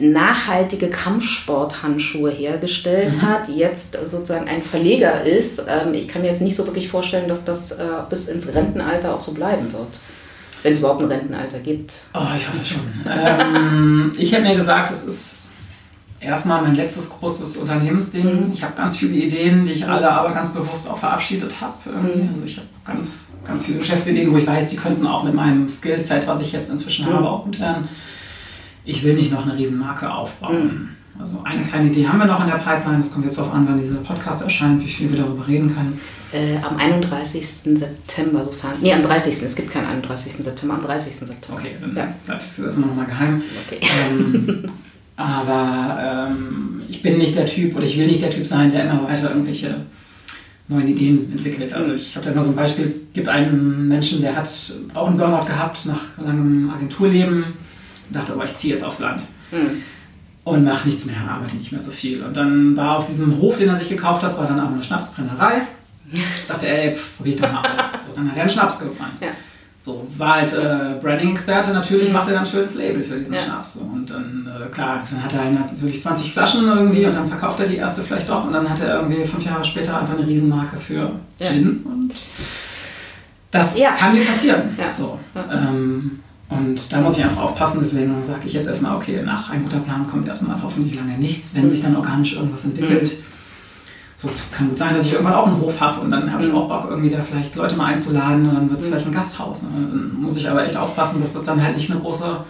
nachhaltige Kampfsporthandschuhe hergestellt mhm. hat, jetzt sozusagen ein Verleger ist. Ähm, ich kann mir jetzt nicht so wirklich vorstellen, dass das äh, bis ins Rentenalter auch so bleiben wird. Wenn es überhaupt ein Rentenalter gibt. Oh, ich hoffe schon. ähm, ich habe mir gesagt, es ist erstmal mein letztes großes Unternehmensding. Mhm. Ich habe ganz viele Ideen, die ich alle aber ganz bewusst auch verabschiedet habe. Mhm. Also ich habe ganz, ganz viele Geschäftsideen, wo ich weiß, die könnten auch mit meinem Skillset, was ich jetzt inzwischen mhm. habe, auch gut werden. Ich will nicht noch eine Riesenmarke aufbauen. Mhm. Also eine kleine Idee haben wir noch in der Pipeline. Es kommt jetzt darauf an, wann dieser Podcast erscheint, wie viel wir darüber reden können. Äh, am 31. September, sofern. Nee, am 30. Es gibt keinen 31. September, am 30. September. Okay, dann ja. bleibt das erstmal nochmal geheim. Okay. Ähm, aber ähm, ich bin nicht der Typ oder ich will nicht der Typ sein, der immer weiter irgendwelche neuen Ideen entwickelt. Also mhm. ich habe da immer so ein Beispiel, es gibt einen Menschen, der hat auch einen Burnout gehabt nach langem Agenturleben dachte, aber ich ziehe jetzt aufs Land. Mhm und mache nichts mehr, arbeite nicht mehr so viel. Und dann war auf diesem Hof, den er sich gekauft hat, war dann auch eine Schnapsbrennerei. Ich dachte, ey, probier ich doch mal aus. So, dann hat er einen Schnaps gebrannt. Ja. So, war halt äh, Branding-Experte, natürlich macht er dann ein schönes Label für diesen ja. Schnaps. So. Und dann, äh, klar, dann hat er halt natürlich 20 Flaschen irgendwie und dann verkauft er die erste vielleicht doch und dann hat er irgendwie fünf Jahre später einfach eine Riesenmarke für Gin. Ja. Und Das kann mir passieren. So. Ähm, und da muss ich einfach aufpassen, deswegen sage ich jetzt erstmal, okay, nach ein guter Plan kommt erstmal hoffentlich lange nichts, wenn sich dann organisch irgendwas entwickelt. So kann gut sein, dass ich irgendwann auch einen Hof habe und dann habe ich Mhm. auch Bock, irgendwie da vielleicht Leute mal einzuladen und dann wird es vielleicht ein Gasthaus. Und dann muss ich aber echt aufpassen, dass das dann halt nicht eine große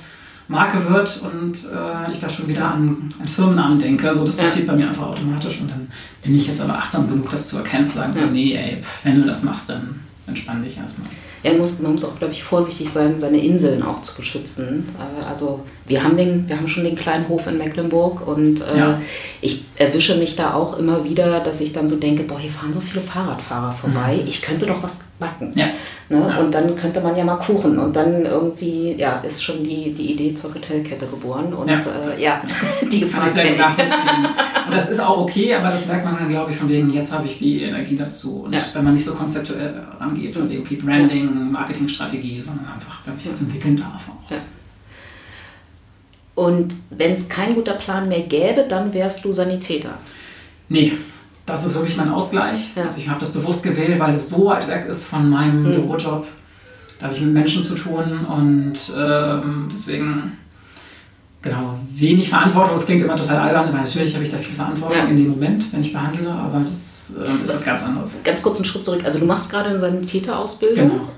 Marke wird und äh, ich da schon wieder an, an Firmennamen denke. So, das Ja. passiert bei mir einfach automatisch und dann bin ich jetzt aber achtsam genug, das zu erkennen, zu sagen, so, Ja. nee, ey, wenn du das machst, dann entspann dich erstmal. Man muss, man muss auch, glaube ich, vorsichtig sein, seine Inseln auch zu beschützen. Äh, Also wir haben, den, wir haben schon den kleinen Hof in Mecklenburg und äh, Ja. ich erwische mich da auch immer wieder, dass ich dann so denke, boah, hier fahren so viele Fahrradfahrer vorbei, ich könnte doch was backen. Ja. Ne? Ja. Und dann könnte man ja mal Kuchen und dann irgendwie, ja, ist schon die, die Idee zur Hotelkette geboren und Ja, äh, das ja, die Gefahr kenne ich. Und das ist auch okay, aber das merkt man dann, glaube ich, von wegen, jetzt habe ich die Energie dazu. Und wenn man nicht so konzeptuell rangeht, von wegen, okay, Branding, Marketingstrategie, sondern einfach, wenn ich das entwickeln darf. Auch. Und wenn es kein guter Plan mehr gäbe, dann wärst du Sanitäter. Nee, das ist wirklich mein Ausgleich. Ja. Also ich habe das bewusst gewählt, weil es so weit weg ist von meinem Mhm. Bürojob. Da habe ich mit Menschen zu tun und ähm, deswegen, genau, wenig Verantwortung. Das klingt immer total albern, weil natürlich habe ich da viel Verantwortung Ja. in dem Moment, wenn ich behandle, aber das ähm, ist was ganz anderes. Ganz kurz einen Schritt zurück. Also du machst gerade eine Sanitäterausbildung Genau.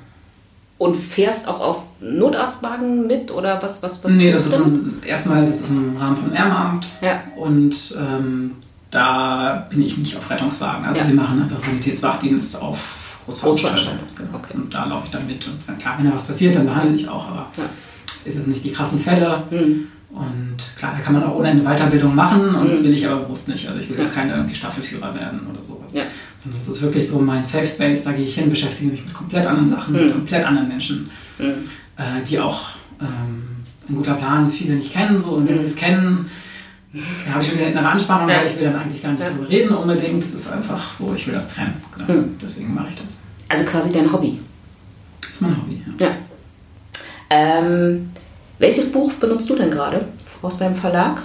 Und fährst auch auf Notarztwagen mit oder was? was, was Nee, das ist ein, erstmal, das ist im Rahmen von Ehrenamt Ja. und ähm, da bin ich nicht auf Rettungswagen. Also Ja. wir machen einfach Sanitätswachdienst auf Großveranstaltungen. Genau. okay. Und da laufe ich dann mit. Und klar, wenn da was passiert, dann behandle ich auch, aber Ja. ist jetzt nicht die krassen Fälle. Hm. Und klar, da kann man auch ohne Weiterbildung machen und das Mhm. will ich aber bewusst nicht. Also ich will Ja. jetzt keine irgendwie Staffelführer werden oder sowas. Ja. Sondern das ist wirklich so mein Safe Space, da gehe ich hin, beschäftige mich mit komplett anderen Sachen, Mhm. mit komplett anderen Menschen Hm. äh, die auch ähm, ein guter Plan viele nicht kennen. So. Und wenn Mhm. sie es kennen, da habe ich schon wieder eine Anspannung, Ja. weil ich will dann eigentlich gar nicht Ja. drüber reden unbedingt. Das ist einfach so, ich will das trennen. Genau. Mhm. Deswegen mache ich das. Also quasi dein Hobby. Das ist mein Hobby. Ja. Ja. Ähm, welches Buch benutzt du denn gerade aus deinem Verlag?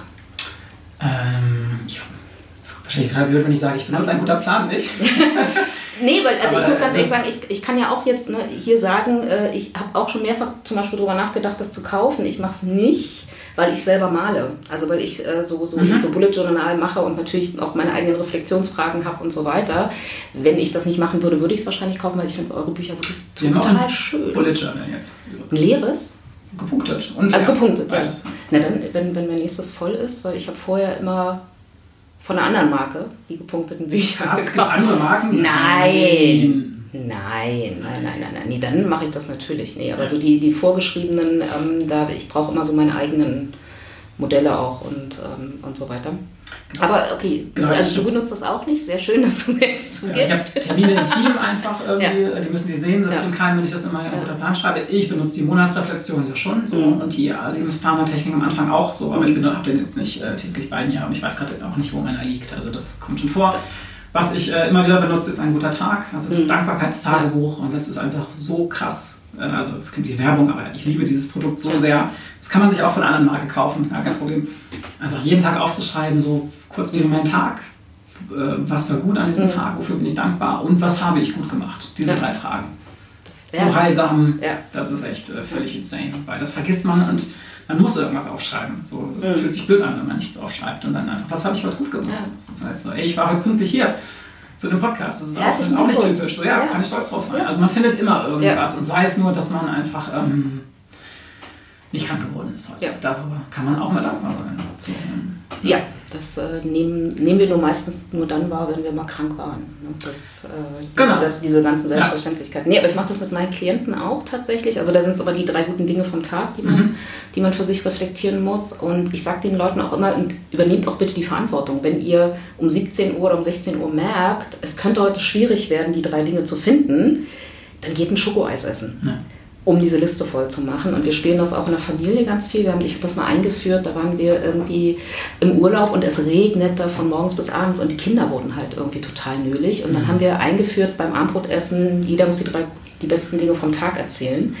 Ähm, ich, das ist wahrscheinlich total blöd, wenn ich sage, ich benutze ein guter Plan nicht. Nee, weil also Aber, ich muss ganz ehrlich sagen, ich, ich kann ja auch jetzt ne, hier sagen, äh, ich habe auch schon mehrfach zum Beispiel darüber nachgedacht, das zu kaufen. Ich mache es nicht, weil ich selber male. Also weil ich äh, so, so, Mhm. so Bullet Journal mache und natürlich auch meine eigenen Reflexionsfragen habe und so weiter. Wenn ich das nicht machen würde, würde ich es wahrscheinlich kaufen, weil ich finde eure Bücher wirklich auch total schön. Bullet Journal jetzt. Ein leeres? Gepunktet. Und Also leer. gepunktet, ja. Beides. Na dann, wenn, wenn mein nächstes voll ist, weil ich habe vorher immer von einer anderen Marke die gepunkteten Bücher es gibt gekauft. andere Marken? Nein. Nein, nein, nein, nein, nein. Nee, dann mache ich das natürlich. Nee, aber so die, die vorgeschriebenen, ähm, da, ich brauche immer so meine eigenen Modelle auch und, ähm, und so weiter. Aber okay, Genau, also du benutzt das auch nicht. Sehr schön, dass du es jetzt Ja, ich zugibst. habe Termine im Team einfach irgendwie, die müssen die sehen, das Ja. bringt keinem, wenn ich das immer in Ja. guter Plan schreibe. Ich benutze die Monatsreflexion ja schon so Mhm. und die ja, Lebensplanertechnik am Anfang auch so, aber ich habe den jetzt nicht äh, täglich bei mir und ich weiß gerade auch nicht, wo meiner liegt. Also das kommt schon vor. Was ich äh, immer wieder benutze, ist ein guter Tag, also das Mhm. Dankbarkeitstagebuch und das ist einfach so krass. Äh, also es klingt wie Werbung, aber ich liebe dieses Produkt so sehr. Das kann man sich auch von einer anderen Marke kaufen, gar kein Problem. Einfach jeden Tag aufzuschreiben, so kurz wie mein Tag, äh, was war gut an diesem Mhm. Tag, wofür bin ich dankbar und was habe ich gut gemacht? Diese Ja. drei Fragen. So Ja, das heilsam, ist- ja. das ist echt äh, völlig insane, weil das vergisst man und man muss irgendwas aufschreiben. So, das Mhm. fühlt sich blöd an, wenn man nichts aufschreibt und dann einfach, was habe ich heute gut gemacht? Ja. Das ist halt so, ey, ich war heute pünktlich hier zu dem Podcast. Das ist auch, Herzlichen auch nicht typisch. So, ja, Ja. kann ich stolz drauf sein. Ja. Also man findet immer irgendwas und sei es nur, dass man einfach ähm, nicht krank geworden ist heute. Ja. Darüber kann man auch mal dankbar sein. So, ähm, Ja, das äh, nehmen, nehmen wir nur meistens nur dann wahr, wenn wir mal krank waren. Ne? Das, äh, Genau. diese, diese ganzen Ja. Selbstverständlichkeiten. Nee, aber ich mache das mit meinen Klienten auch tatsächlich. Also da sind es aber die drei guten Dinge vom Tag, die man, Mhm. die man für sich reflektieren muss. Und ich sage den Leuten auch immer, und übernehmt auch bitte die Verantwortung. Wenn ihr um 17 Uhr oder um 16 Uhr merkt, es könnte heute schwierig werden, die drei Dinge zu finden, dann geht ein Schokoeis essen ja. Um diese Liste voll zu machen. Und wir spielen das auch in der Familie ganz viel. Wir haben, ich habe das mal eingeführt, da waren wir irgendwie im Urlaub und es regnete von morgens bis abends und die Kinder wurden halt irgendwie total nölig. Und dann haben wir eingeführt beim Abendbrotessen, jeder muss die drei die besten Dinge vom Tag erzählen.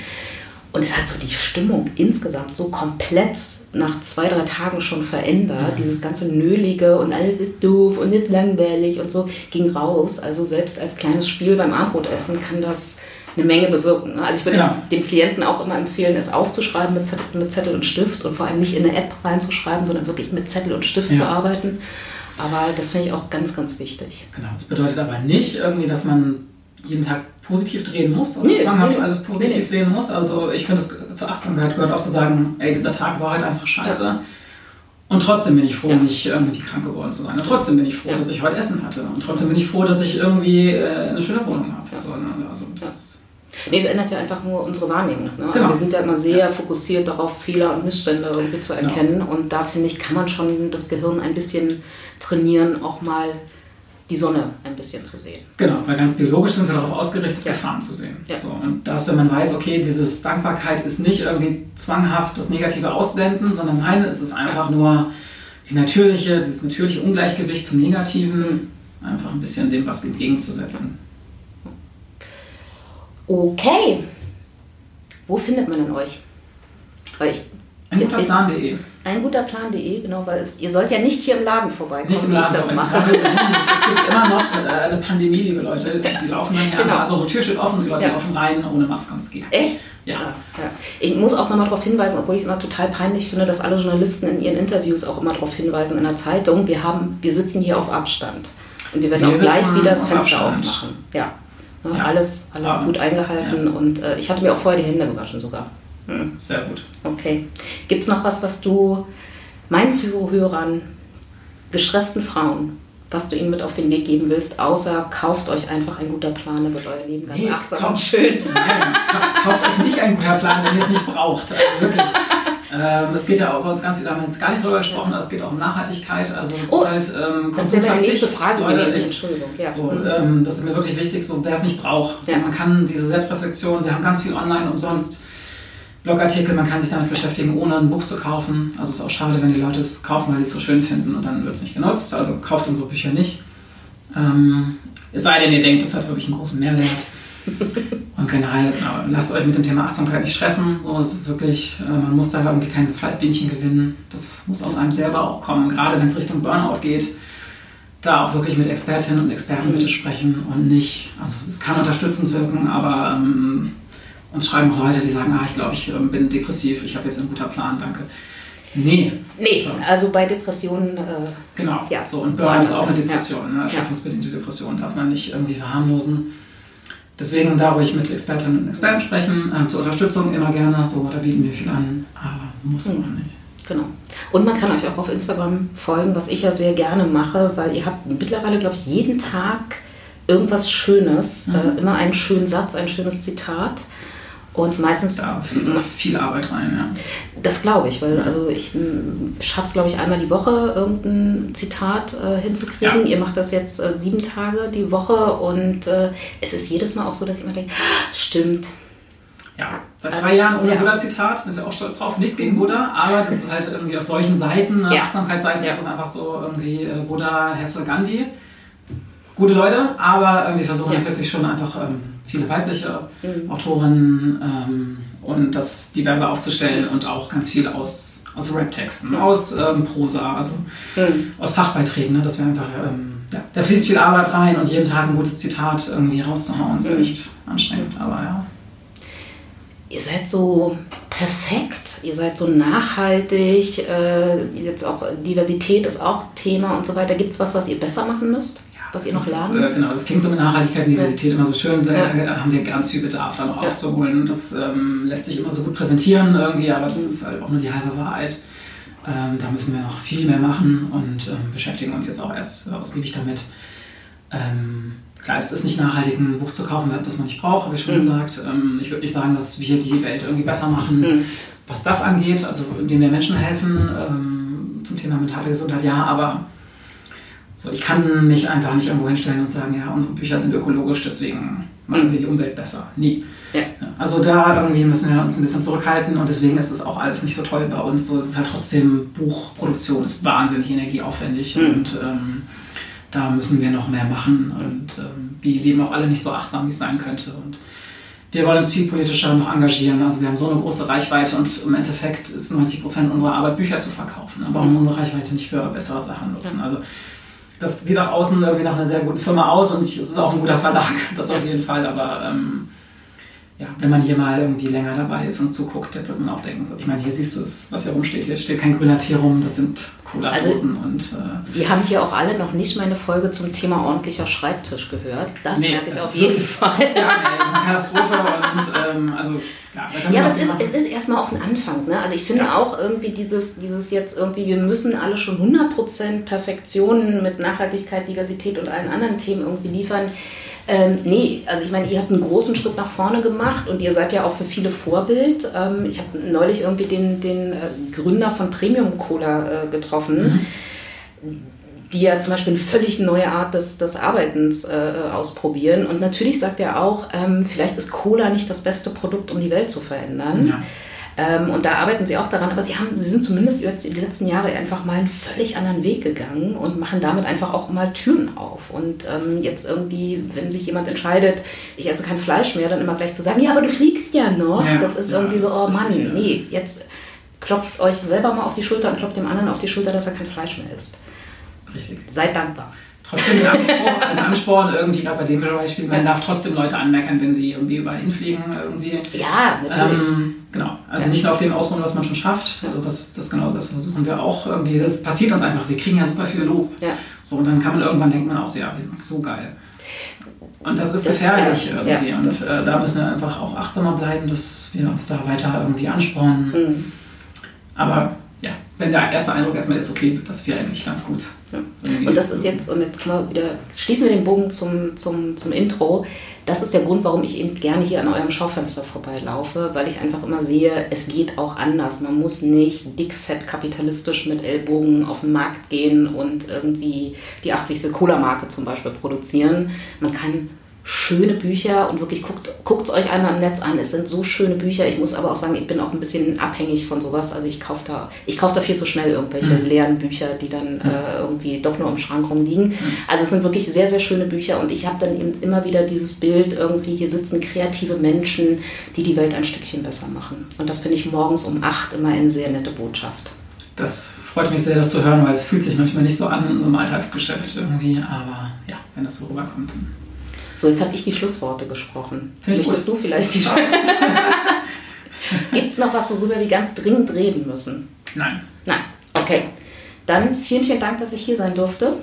Und es hat so die Stimmung insgesamt so komplett nach zwei, drei Tagen schon verändert. Dieses ganze Nölige und alles ist doof und ist langweilig und so ging raus. Also selbst als kleines Spiel beim Abendbrotessen kann das eine Menge bewirken. Ne? Also ich würde Ja. jetzt dem Klienten auch immer empfehlen, es aufzuschreiben mit Zettel, mit Zettel und Stift und vor allem nicht in eine App reinzuschreiben, sondern wirklich mit Zettel und Stift Ja. zu arbeiten. Aber das finde ich auch ganz, ganz wichtig. Genau. Das bedeutet aber nicht irgendwie, dass man jeden Tag positiv drehen muss oder Nee, zwanghaft nee, alles positiv nee, sehen muss. Also ich finde, es zur Achtsamkeit gehört auch zu sagen, ey, dieser Tag war halt einfach scheiße. Und trotzdem bin ich froh, Ja. nicht irgendwie krank geworden zu sein. Und trotzdem bin ich froh, Ja. dass ich heute Essen hatte. Und trotzdem bin ich froh, dass ich irgendwie äh, eine schöne Wohnung habe. Ja. So, ne? Also das Nee, es ändert ja einfach nur unsere Wahrnehmung. Ne? Also Genau. wir sind ja immer sehr fokussiert darauf, Fehler und Missstände irgendwie zu Genau. erkennen. Und da finde ich, kann man schon das Gehirn ein bisschen trainieren, auch mal die Sonne ein bisschen zu sehen. Genau, weil ganz biologisch sind wir darauf ausgerichtet, Ja. Gefahren zu sehen. Ja. So, und das, wenn man weiß, okay, dieses Dankbarkeit ist nicht irgendwie zwanghaft das Negative ausblenden, sondern nein, es ist einfach nur die natürliche, dieses natürliche Ungleichgewicht zum Negativen, einfach ein bisschen dem was entgegenzusetzen. Okay. Wo findet man denn euch? Weil ich, Ein guter Plan.de. ein guter Plan.de, genau, weil es, ihr sollt ja nicht hier im Laden vorbeikommen, Nicht im wie Laden ich das vorbei. mache. Also, nicht. Es gibt immer noch äh, eine Pandemie, liebe Leute. Die laufen dann her. Genau. Also die Tür steht offen, die Leute Ja. laufen rein ohne Maske und es geht. Echt? Ja. ja. Ich muss auch nochmal darauf hinweisen, obwohl ich es immer total peinlich finde, dass alle Journalisten in ihren Interviews auch immer darauf hinweisen in der Zeitung, wir, haben, wir sitzen hier auf Abstand. Und wir werden Wir auch gleich wieder das Fenster Abstand. aufmachen. Ja. Ne, Ja. Alles, alles Aber- gut eingehalten und äh, ich hatte mir auch vorher die Hände gewaschen sogar. Hm. Sehr gut. Okay. Gibt es noch was, was du meinen Zuhörern, gestressten Frauen, was du ihnen mit auf den Weg geben willst, außer kauft euch einfach ein guter Plan, dann wird euer Leben ganz Nee, achtsam kauf- und schön. Nein, ka- kauft euch nicht einen guter Plan, wenn ihr es nicht braucht. Also wirklich. Ähm, es geht ja auch bei uns ganz viel, da haben wir jetzt gar nicht drüber gesprochen, aber es geht auch um Nachhaltigkeit. Also es Oh, ist halt ähm, Das Konsumverzicht, Frage Leute, gewesen. Entschuldigung. Ja. So, ähm, das ist mir wirklich wichtig, so wer es nicht braucht. So, Ja. man kann diese Selbstreflexion, wir haben ganz viel online umsonst. Blogartikel, man kann sich damit beschäftigen, ohne ein Buch zu kaufen. Also es ist auch schade, wenn die Leute es kaufen, weil sie es so schön finden und dann wird es nicht genutzt. Also kauft unsere Bücher nicht. Ähm, es sei denn, ihr denkt, das hat wirklich einen großen Mehrwert. Und generell, genau, lasst euch mit dem Thema Achtsamkeit nicht stressen. So, es ist wirklich, äh, man muss da irgendwie keine Fleißbienchen gewinnen. Das muss aus einem selber auch kommen, gerade wenn es Richtung Burnout geht. Da auch wirklich mit Expertinnen und Experten bitte sprechen und nicht, also es kann unterstützend wirken, aber ähm, uns schreiben auch Leute, die sagen, ah, ich glaube, ich ähm, bin depressiv, ich habe jetzt einen guter Plan, danke. Nee, Nee, So. also bei Depressionen, äh, Genau. Ja. So, und Burnout ist auch eine Ja. Depression. Ne? Ja. Erschöpfungsbedingte Depression darf man nicht irgendwie verharmlosen. Deswegen da ruhig mit Expertinnen und Experten sprechen. Ähm, zur Unterstützung immer gerne. So, da bieten wir viel an, aber muss Mhm. auch nicht. genau. Und man kann euch auch auf Instagram folgen, was ich ja sehr gerne mache, weil ihr habt mittlerweile, glaube ich, jeden Tag irgendwas Schönes, Mhm. äh, immer einen schönen Satz, ein schönes Zitat. Und meistens Da fließt auch viel Arbeit rein, ja. Das glaube ich, weil also ich schaffe es, glaube ich, einmal die Woche irgendein Zitat äh, hinzukriegen. Ja. Ihr macht das jetzt äh, sieben Tage die Woche und äh, es ist jedes Mal auch so, dass ich immer denke, "Ah, stimmt. Ja, seit Also, drei Jahren ohne ja. Buddha-Zitat sind wir auch stolz drauf. Nichts gegen Buddha, aber das ist halt irgendwie auf solchen Seiten, ne, Ja. Achtsamkeitsseiten, Ja. ist das einfach so irgendwie äh, Buddha, Hesse, Gandhi. Gute Leute, aber ähm, wir versuchen Ja. wirklich schon einfach ähm, viele weibliche Mhm. Autorinnen ähm, und das diverse aufzustellen und auch ganz viel aus, aus Rap-Texten, Mhm. aus ähm, Prosa, also Hm. aus Fachbeiträgen, ne, dass wir einfach, ähm, ja, da fließt viel Arbeit rein und jeden Tag ein gutes Zitat irgendwie rauszuhauen, ist Mhm. echt anstrengend, aber ja. Ihr seid so perfekt, ihr seid so nachhaltig, äh, jetzt auch Diversität ist auch Thema und so weiter. Gibt es was, was ihr besser machen müsst? Was ihr noch lernen äh, müsst? Genau, das klingt so mit Nachhaltigkeit und Diversität immer so schön, da Ja. haben wir ganz viel Bedarf, da noch Ja. aufzuholen. Das ähm, lässt sich immer so gut präsentieren irgendwie, aber das Mhm. ist halt auch nur die halbe Wahrheit. Ähm, da müssen wir noch viel mehr machen und ähm, beschäftigen uns jetzt auch erst ausgiebig damit. Ähm, klar, es ist nicht nachhaltig, ein Buch zu kaufen, das man nicht braucht, habe ich schon Mhm. gesagt. Ähm, ich würde nicht sagen, dass wir die Welt irgendwie besser machen. Hm. Was das angeht, also indem wir Menschen helfen ähm, zum Thema mentale Gesundheit, ja, aber so, ich kann mich einfach nicht irgendwo hinstellen und sagen, ja, unsere Bücher sind ökologisch, deswegen machen wir die Umwelt besser. Nie. Ja. Ja, Also da irgendwie müssen wir uns ein bisschen zurückhalten und deswegen ist es auch alles nicht so toll bei uns. So, es ist halt trotzdem Buchproduktion, ist wahnsinnig energieaufwendig Mhm. und ähm, da müssen wir noch mehr machen und ähm, wir leben auch alle nicht so achtsam, wie es sein könnte und wir wollen uns viel politischer noch engagieren. Also wir haben so eine große Reichweite und im Endeffekt ist 90 Prozent unserer Arbeit Bücher zu verkaufen. Aber warum unsere Reichweite nicht für bessere Sachen nutzen? Also das sieht nach außen irgendwie nach einer sehr guten Firma aus und ich, es ist auch ein guter Verlag, das auf jeden Fall. Aber ähm, ja, wenn man hier mal irgendwie länger dabei ist und zuguckt, dann wird man auch denken, so, ich meine, hier siehst du es, was hier rumsteht, hier steht kein grüner Tier rum, das sind Cola-Dosen also, und... Äh, die haben hier auch alle noch nicht meine Folge zum Thema ordentlicher Schreibtisch gehört. Das nee, merke ich auf jeden Fall. Ja, das ist eine Katastrophe und ähm, also... Ja, ja aber es ist, es ist erstmal auch ein Anfang. Ne? Also ich finde ja. auch irgendwie dieses, dieses jetzt irgendwie, wir müssen alle schon 100% Perfektion mit Nachhaltigkeit, Diversität und allen anderen Themen irgendwie liefern ähm, nee, also ich meine, ihr habt einen großen Schritt nach vorne gemacht und ihr seid ja auch für viele Vorbild. Ähm, ich habe neulich irgendwie den, den äh, Gründer von Premium Cola äh, getroffen. Mhm. die ja zum Beispiel eine völlig neue Art des, des Arbeitens äh, ausprobieren. Und natürlich sagt er auch, ähm, vielleicht ist Cola nicht das beste Produkt, um die Welt zu verändern. Ja. Ähm, und da arbeiten sie auch daran, aber sie, haben, sie sind zumindest jetzt in den letzten Jahren einfach mal einen völlig anderen Weg gegangen und machen damit einfach auch mal Türen auf. Und ähm, jetzt irgendwie, wenn sich jemand entscheidet, ich esse kein Fleisch mehr, dann immer gleich zu sagen, ja, aber du fliegst ja noch. Ja, das ist ja, irgendwie so, oh Mann, nee, jetzt klopft euch selber mal auf die Schulter und klopft dem anderen auf die Schulter, dass er kein Fleisch mehr isst. Richtig. Seid dankbar trotzdem ein Ansporn, ein Ansporn irgendwie, gerade bei dem Beispiel, man darf trotzdem Leute anmerken, wenn sie irgendwie überall hinfliegen. Irgendwie. Ja, natürlich. Ähm, genau, also ja. nicht nur auf dem ausruhen, was man schon schafft, also was, das genau das versuchen wir auch irgendwie, das passiert uns einfach, wir kriegen ja super viel Lob. Ja. So, und dann kann man irgendwann denkt man auch so, ja, wir sind so geil. Und das ist das gefährlich ist, irgendwie. Ja, und äh, da müssen wir einfach auch achtsamer bleiben, dass wir uns da weiter irgendwie anspornen. Mhm. Aber ja, wenn der erste Eindruck erstmal ist, okay, das wäre eigentlich ganz gut. Und das ist jetzt, und jetzt wir wieder, schließen wir den Bogen zum, zum, zum Intro. Das ist der Grund, warum ich eben gerne hier an eurem Schaufenster vorbeilaufe, weil ich einfach immer sehe, es geht auch anders. Man muss nicht dickfett kapitalistisch mit Ellbogen auf den Markt gehen und irgendwie die 80. Cola-Marke zum Beispiel produzieren. Man kann schöne Bücher und wirklich guckt es euch einmal im Netz an. Es sind so schöne Bücher. Ich muss aber auch sagen, ich bin auch ein bisschen abhängig von sowas. Also ich kaufe da, ich kaufe da viel zu schnell irgendwelche mhm. leeren Bücher, die dann äh, irgendwie doch nur im Schrank rumliegen. Mhm. Also es sind wirklich sehr, sehr schöne Bücher und ich habe dann eben immer wieder dieses Bild irgendwie, hier sitzen kreative Menschen, die die Welt ein Stückchen besser machen. Und das finde ich morgens um acht immer eine sehr nette Botschaft. Das freut mich sehr, das zu hören, weil es fühlt sich manchmal nicht so an in einem Alltagsgeschäft irgendwie, aber ja, wenn das so rüberkommt. So, jetzt habe ich die Schlussworte gesprochen. Möchtest du vielleicht die Gibt es noch was, worüber wir ganz dringend reden müssen? Nein. Nein. Okay. Dann vielen, vielen Dank, dass ich hier sein durfte.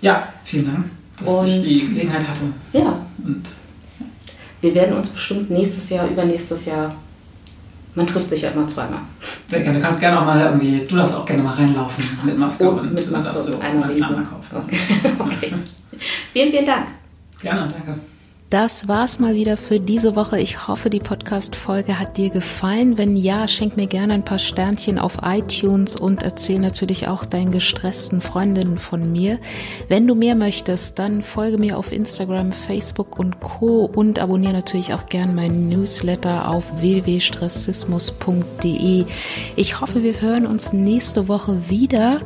Ja, vielen Dank, dass Und ich die Gelegenheit hatte. Ja. Und. Wir werden uns bestimmt nächstes Jahr, übernächstes Jahr man trifft sich ja immer zweimal. Sehr gerne. Du kannst gerne auch mal irgendwie, du darfst auch gerne mal reinlaufen mit Maske und, und mit Maske darfst du einmal kaufen. Okay. okay. vielen, vielen Dank. Gerne, danke. Das war's mal wieder für diese Woche. Ich hoffe, die Podcast-Folge hat dir gefallen. Wenn ja, schenk mir gerne ein paar Sternchen auf iTunes und erzähl natürlich auch deinen gestressten Freundinnen von mir. Wenn du mehr möchtest, dann folge mir auf Instagram, Facebook und Co. und abonniere natürlich auch gerne meinen Newsletter auf www.stressismus.de. Ich hoffe, wir hören uns nächste Woche wieder.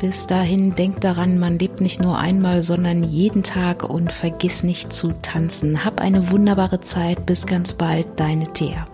Bis dahin denk daran, man lebt nicht nur einmal, sondern jeden Tag und vergiss nicht zu tanzen. Hab eine wunderbare Zeit. Bis ganz bald, deine Thea.